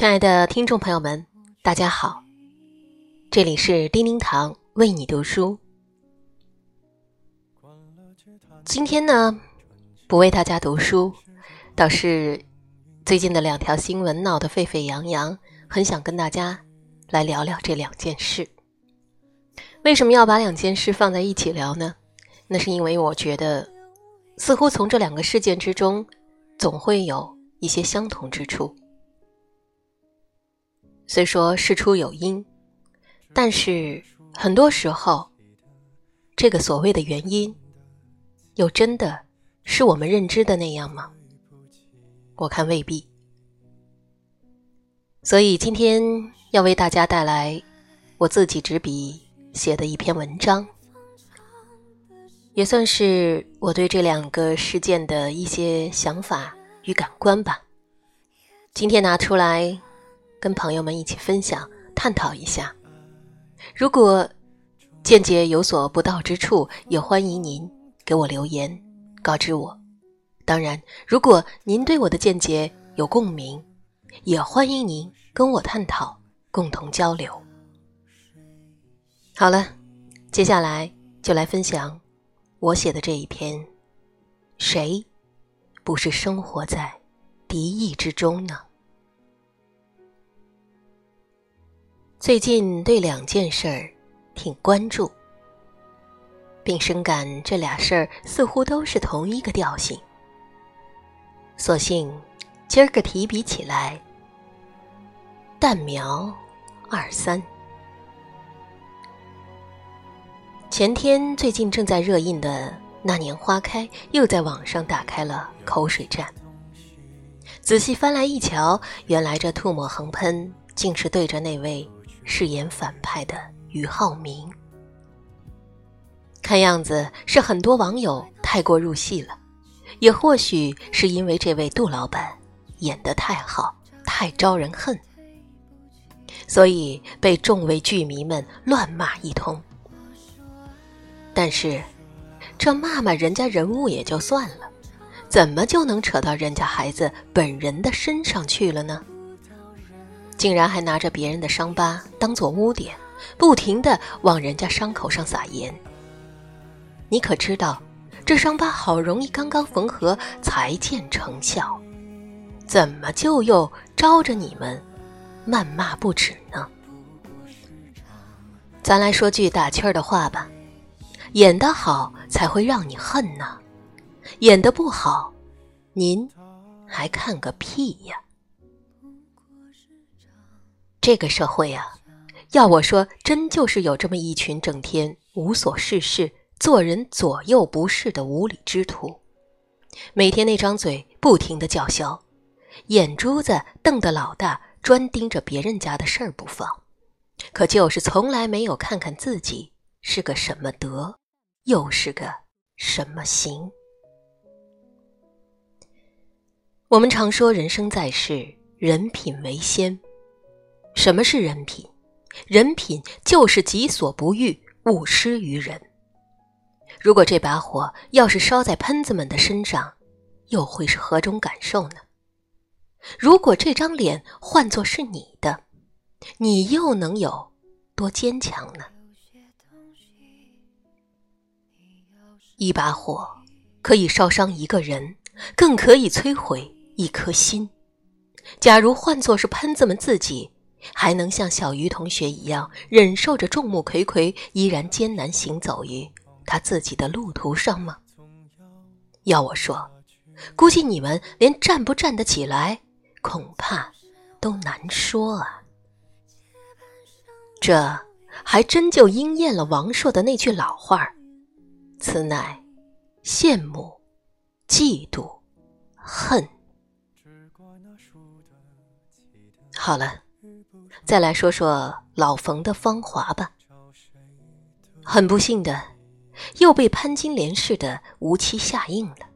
亲爱的听众朋友们，大家好，这里是叮叮堂为你读书。今天呢，不为大家读书，倒是最近的两条新闻闹得沸沸扬扬，很想跟大家来聊聊这两件事。为什么要把两件事放在一起聊呢？那是因为我觉得，似乎从这两个事件之中，总会有一些相同之处。虽说事出有因，但是很多时候，这个所谓的原因，又真的是我们认知的那样吗？我看未必。所以今天要为大家带来我自己执笔写的一篇文章，也算是我对这两个事件的一些想法与感官吧。今天拿出来。跟朋友们一起分享、探讨一下。如果见解有所不到之处，也欢迎您给我留言告知我。当然，如果您对我的见解有共鸣，也欢迎您跟我探讨、共同交流。好了，接下来就来分享我写的这一篇：谁不是生活在敌意之中呢？最近对两件事儿挺关注，并深感这俩事儿似乎都是同一个调性，索性今儿个提笔起来，淡描二三。前天最近正在热映的《那年花开》又在网上打开了口水战，仔细翻来一瞧，原来这吐沫横喷竟是对着那位。饰演反派的俞灏明，看样子是很多网友太过入戏了，也或许是因为这位杜老板演得太好，太招人恨，所以被众位剧迷们乱骂一通。但是，这骂骂人家人物也就算了，怎么就能扯到人家孩子本人的身上去了呢？竟然还拿着别人的伤疤当做污点，不停的往人家伤口上撒盐。你可知道，这伤疤好容易刚刚缝合才见成效，怎么就又招着你们谩骂不止呢？咱来说句打趣儿的话吧，演得好才会让你恨呢，演得不好，您还看个屁呀！这个社会啊，要我说，真就是有这么一群整天无所事事、做人左右不是的无理之徒，每天那张嘴不停的叫嚣，眼珠子瞪得老大，专盯着别人家的事儿不放，可就是从来没有看看自己是个什么德，又是个什么行。我们常说，人生在世，人品为先。什么是人品？人品就是己所不欲，勿施于人。如果这把火要是烧在喷子们的身上，又会是何种感受呢？如果这张脸换作是你的，你又能有多坚强呢？一把火可以烧伤一个人，更可以摧毁一颗心。假如换作是喷子们自己，还能像小鱼同学一样忍受着众目睽睽，依然艰难行走于他自己的路途上吗？要我说，估计你们连站不站得起来，恐怕都难说啊。这还真就应验了王朔的那句老话此乃羡慕、嫉妒、恨。”好了。再来说说老冯的芳华吧。很不幸的，又被潘金莲似的无期下映了。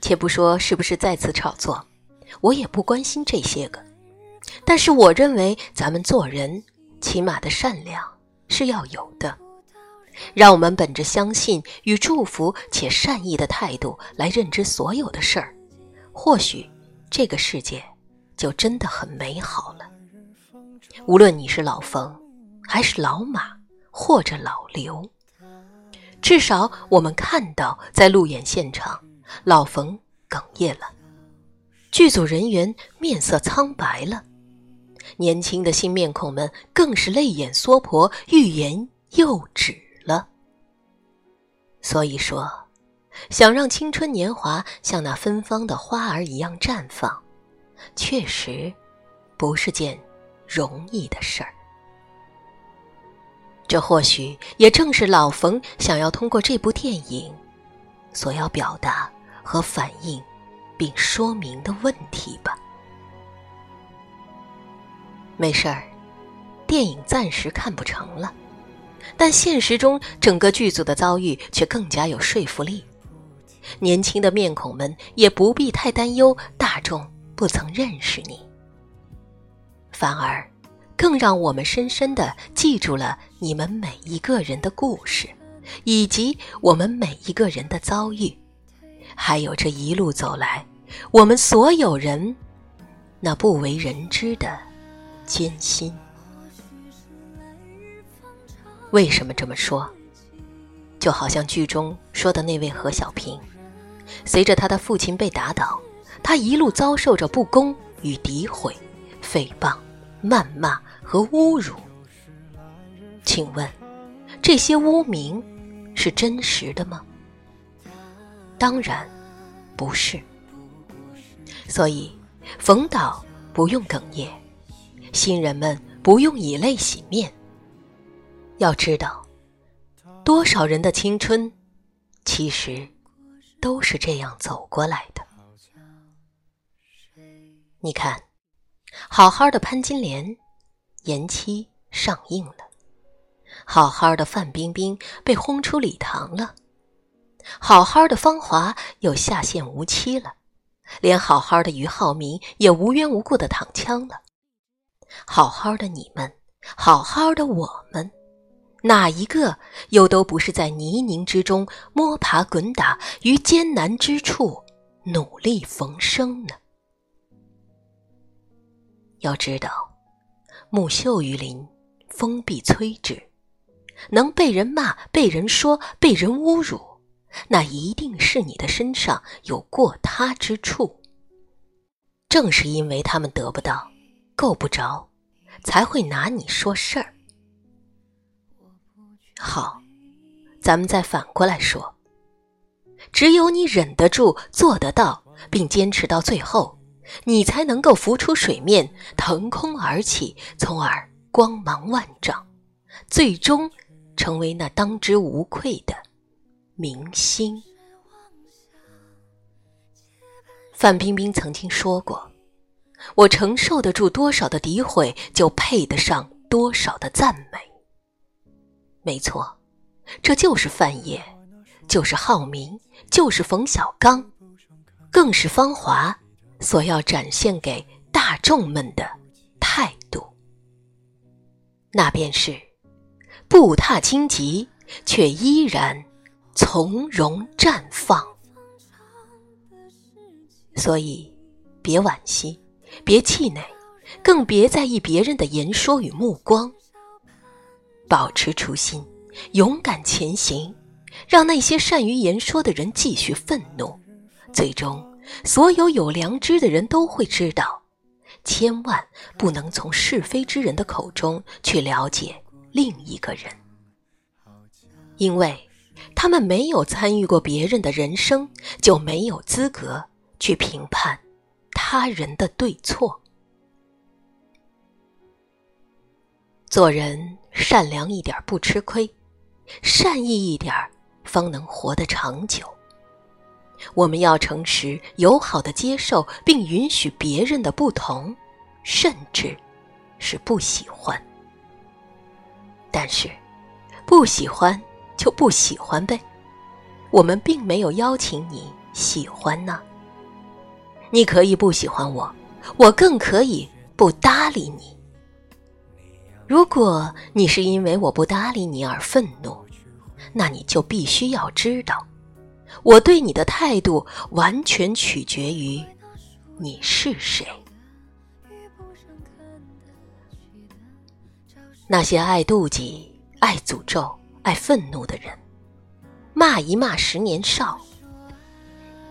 且不说是不是再次炒作，我也不关心这些个。但是我认为，咱们做人起码的善良是要有的。让我们本着相信与祝福且善意的态度来认知所有的事儿，或许这个世界就真的很美好了。无论你是老冯，还是老马，或者老刘，至少我们看到在路演现场，老冯哽咽了，剧组人员面色苍白了，年轻的新面孔们更是泪眼娑婆，欲言又止。了，所以说，想让青春年华像那芬芳的花儿一样绽放，确实不是件容易的事儿。这或许也正是老冯想要通过这部电影所要表达和反映并说明的问题吧。没事儿，电影暂时看不成了。但现实中，整个剧组的遭遇却更加有说服力。年轻的面孔们也不必太担忧大众不曾认识你，反而更让我们深深的记住了你们每一个人的故事，以及我们每一个人的遭遇，还有这一路走来我们所有人那不为人知的艰辛。为什么这么说？就好像剧中说的那位何小平，随着他的父亲被打倒，他一路遭受着不公与诋毁、诽谤、谩骂和侮辱。请问，这些污名是真实的吗？当然不是。所以，冯导不用哽咽，新人们不用以泪洗面。要知道，多少人的青春，其实都是这样走过来的。你看，好好的潘金莲延期上映了，好好的范冰冰被轰出礼堂了，好好的芳华又下线无期了，连好好的俞灏明也无缘无故的躺枪了。好好的你们，好好的我们。哪一个又都不是在泥泞之中摸爬滚打，于艰难之处努力逢生呢？要知道，木秀于林，风必摧之。能被人骂、被人说、被人侮辱，那一定是你的身上有过他之处。正是因为他们得不到、够不着，才会拿你说事儿。好，咱们再反过来说，只有你忍得住、做得到，并坚持到最后，你才能够浮出水面，腾空而起，从而光芒万丈，最终成为那当之无愧的明星。范冰冰曾经说过：“我承受得住多少的诋毁，就配得上多少的赞美。”没错，这就是范爷，就是浩明，就是冯小刚，更是芳华所要展现给大众们的态度。那便是步踏荆棘，却依然从容绽放。所以，别惋惜，别气馁，更别在意别人的言说与目光。保持初心，勇敢前行，让那些善于言说的人继续愤怒。最终，所有有良知的人都会知道，千万不能从是非之人的口中去了解另一个人，因为他们没有参与过别人的人生，就没有资格去评判他人的对错。做人善良一点不吃亏，善意一点方能活得长久。我们要诚实友好的接受并允许别人的不同，甚至是不喜欢。但是，不喜欢就不喜欢呗，我们并没有邀请你喜欢呢。你可以不喜欢我，我更可以不搭理你。如果你是因为我不搭理你而愤怒，那你就必须要知道，我对你的态度完全取决于你是谁。那些爱妒忌、爱诅咒、爱愤怒的人，骂一骂十年少。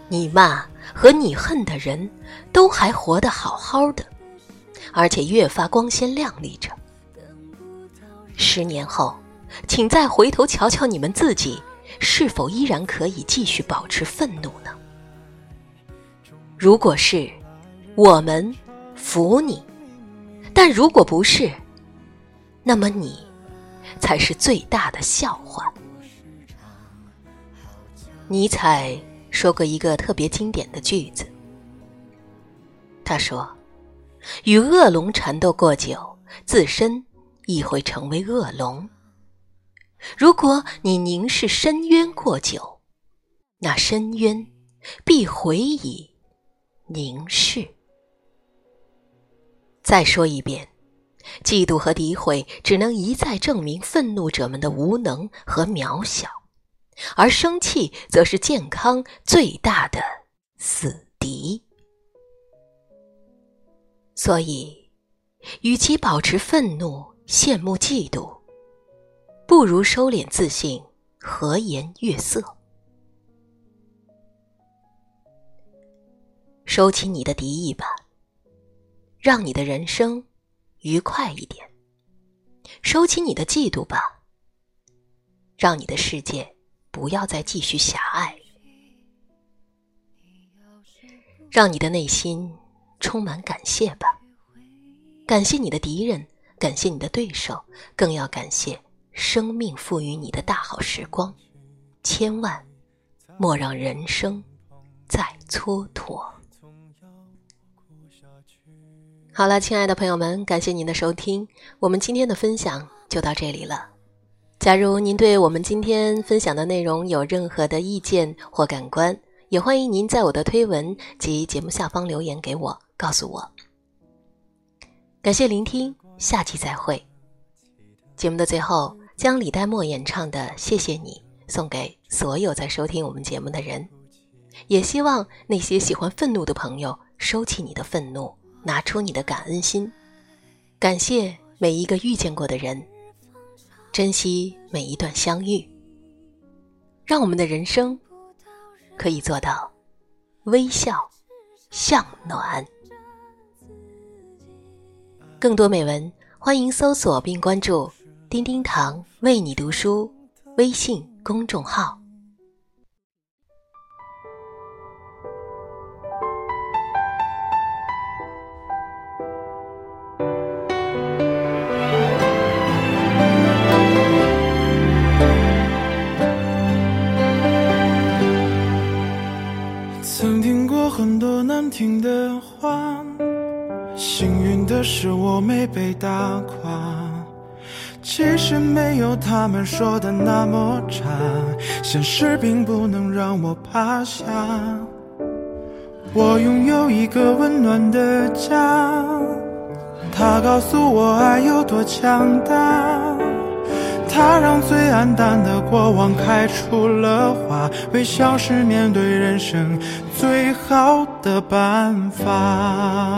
你骂和你恨的人，都还活得好好的，而且越发光鲜亮丽着。十年后，请再回头瞧瞧你们自己，是否依然可以继续保持愤怒呢？如果是，我们服你；但如果不是，那么你才是最大的笑话。尼采说过一个特别经典的句子，他说：“与恶龙缠斗过久，自身亦会成为恶龙；如果你凝视深渊过久，那深渊必回以凝视。”再说一遍。嫉妒和诋毁只能一再证明愤怒者们的无能和渺小，而生气则是健康最大的死敌。所以，与其保持愤怒、羡慕、嫉妒，不如收敛自信，和颜悦色，收起你的敌意吧，让你的人生。愉快一点，收起你的嫉妒吧，让你的世界不要再继续狭隘，让你的内心充满感谢吧。感谢你的敌人，感谢你的对手，更要感谢生命赋予你的大好时光。千万莫让人生再蹉跎。好了，亲爱的朋友们，感谢您的收听，我们今天的分享就到这里了。假如您对我们今天分享的内容有任何的意见或感官，也欢迎您在我的推文及节目下方留言给我，告诉我。感谢聆听，下期再会。节目的最后，将李代沫演唱的《谢谢你》送给所有在收听我们节目的人，也希望那些喜欢愤怒的朋友收起你的愤怒。拿出你的感恩心，感谢每一个遇见过的人，珍惜每一段相遇，让我们的人生可以做到微笑向暖。更多美文，欢迎搜索并关注“丁丁堂为你读书”微信公众号。曾听过很多难听的话，幸运的是我没被打垮。其实没有他们说的那么差，现实并不能让我趴下。我拥有一个温暖的家，它告诉我爱有多强大。它让最黯淡的过往开出了花，微笑是面对人生最好的办法。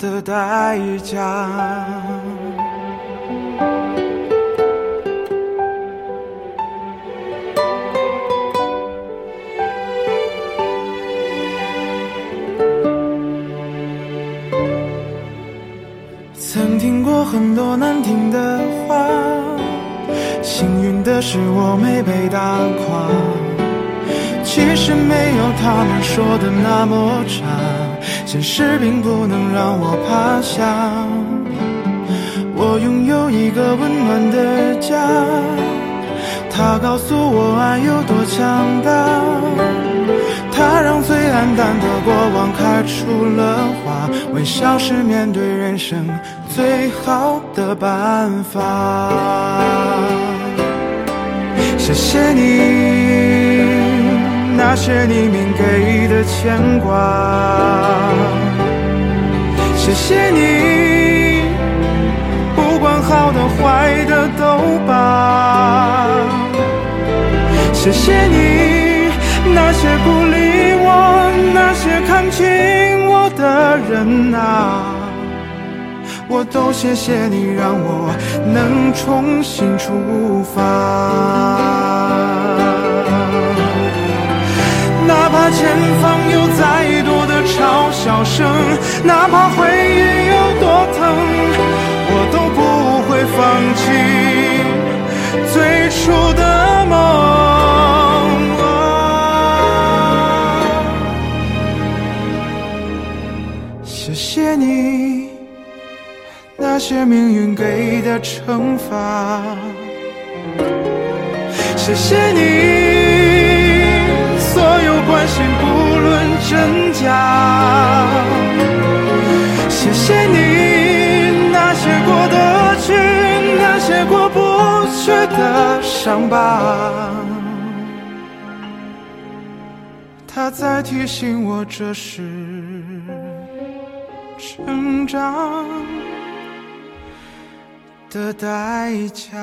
的代价。曾听过很多难听的话，幸运的是我没被打垮。其实没有他们说的那么差，现实并不能让我趴下。我拥有一个温暖的家，它告诉我爱有多强大，它让最黯淡的过往开出了花，微笑是面对人生最好的办法。谢谢你，那些你明给的牵挂。谢谢你，不管好的坏的都罢。谢谢你，那些不理我、那些看清我的人啊，我都谢谢你，让我能重新出发。哪怕前方有再多的嘲笑声，哪怕回忆有多疼，我都不会放弃最初的梦。谢谢你，那些命运给的惩罚。谢谢你，心不论真假。谢谢你，那些过得去，那些过不去的伤疤。它在提醒我，这是成长的代价。